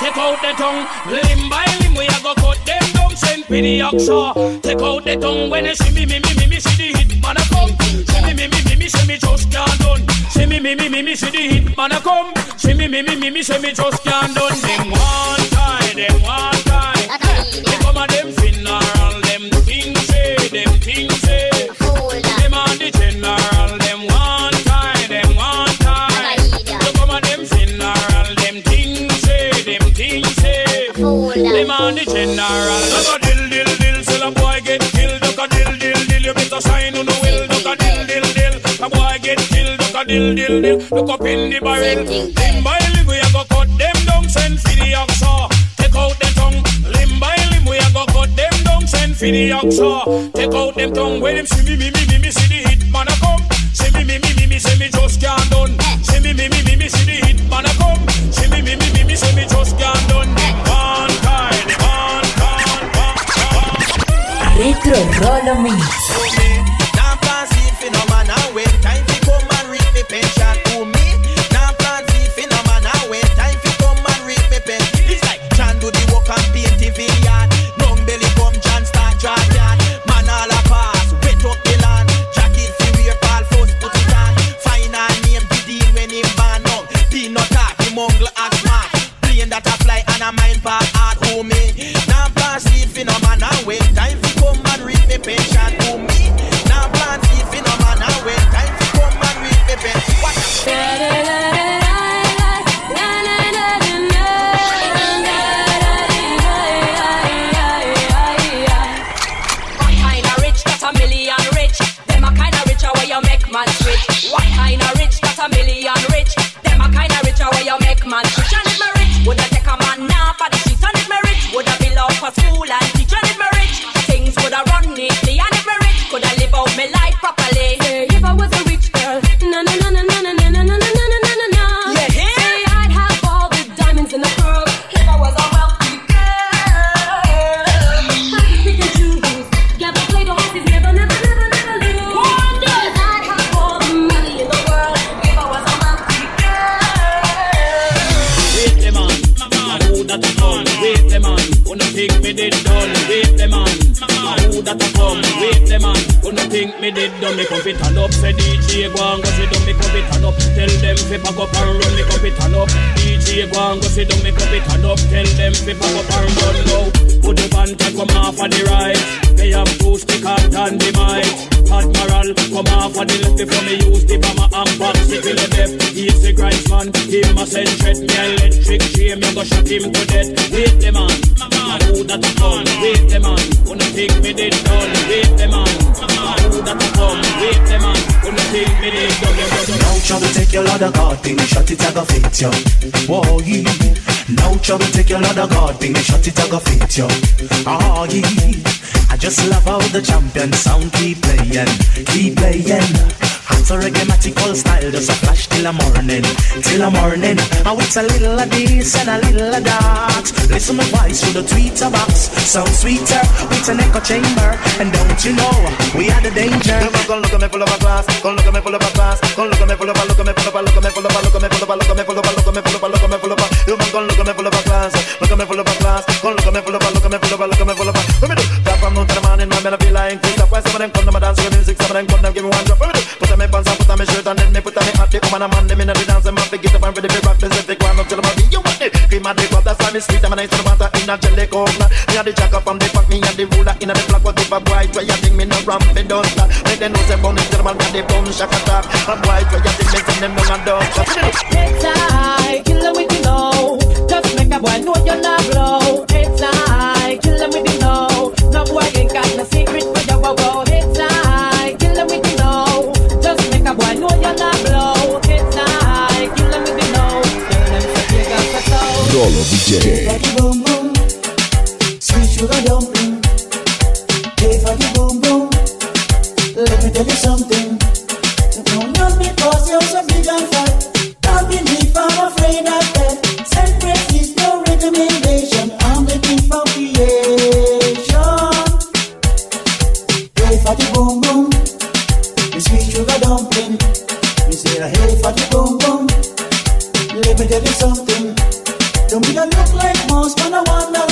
take out the tongue. Limb by limb, we a go cut them down. Send the oxa. Take out the tongue when you see me, me, me, me, me, see the hit man a come. See me, me, me, me, me, see me just can't done. See me, me, me, me, me, see the hit man a come. See me, me, me, me, me, see me just can't done. Them one Them on the general. Duck a dill dill dill, till a boy get killed. Duck a dill dill dill, you better sign on the will. Duck a dill dill dill, a boy get killed. Duck a dill dill dill, look up in the barrel. Limb by limb, we a go cut them down, send for the oxa. Take out the tongue, limb by limb, we a go cut them down, send for the oxa. Take out them tongue, when them see me, me, me, me, me, see the hit man a come. See me, me, me, me, me, see me just can't done. See me, me, me, me, me, see the hit man a Retro Rolo Mix. Now plan seed phenomena when time fi come and reap me pension to me. Now plan seed phenomena when time fi come and reap me pension. It's like John do the work and paint the vineyard. Long belly come John start draw yard. Man all a pass, wet up the land. Jacket fi wear, Paul first put it on. Final name Gideon when him born up. Peanut talk, him uncle act smart. Plane that a fly and a mind part hard homie. A who that a come? Wait the man, wanna think me did done? Me come fit turn up, say DJ go and go sit down. Me come fit turn up, tell them fi pack up and run. Me come fit turn up, DJ go and go sit down. Me come fit turn up, tell them fi pack up and run now. Put the band and come off of the right. They have two stick and the mic. Admiral, come off of the left before me use the bomber and back stick till the death. The Grimes man, him a send threat. Me electric chain, me go shot him to death. Wait the man, a who that a come? Wait the man, wanna think me did done? Wait the man, a who that a come? Wait the man, wanna think me did done? No trouble, take your lot of God thing, shut it, I go fit you. Whoa, yeah. No trouble, take your lot of God thing, shut it, I go fit you. Ah, oh, yeah. I just love how the champion sound keep playing, keep playing. Hot reggae style, just a flash till the morning, till the morning. Now it's a little of this and a little of that. Listen my voice through the tweeter box, sound sweeter with an echo chamber. And don't you know we are the danger. Come look at me full of a glass. Come look at me full of a glass. Come look at me full of a look at me full of a look at me full of a look at me full of a look at me full of a look at me full of a look at me full of a you man come look at me full of a glass. Look at me full of a glass. Come look at me full of a look at me full of a look at me full of a of them come to my dance with music. Some of them come to give me one drop. Put on me pants and put on me shirt and then me put on me hat. The woman and man, them in the dance, them have to get up and ready for. If they go on up to the body, you want it. Cream and the club, that's why me sweet. I'm a nice to the matter in a jelly coconut. Me and the jacker from the pack, me and the ruler in a the black. What if a boy try a thing, me no ramp, me don't stop. Make them know say bone is gentleman, got the bone shack attack. A boy try a thing, me send them down and down. What me do? It's high, kill them with the low. Just make a boy know you're not blow. DJ. Boom boom, sweet sugar dumpling. Hey, boom boom, let me tell you something. Because you're so big and fat. Don't believe I'm afraid of that. No recommendation. I'm the king creation. Hey, boom boom, sweet sugar dumpling. You say, boom boom, let me tell you something. So me a look like mouse, man I wonder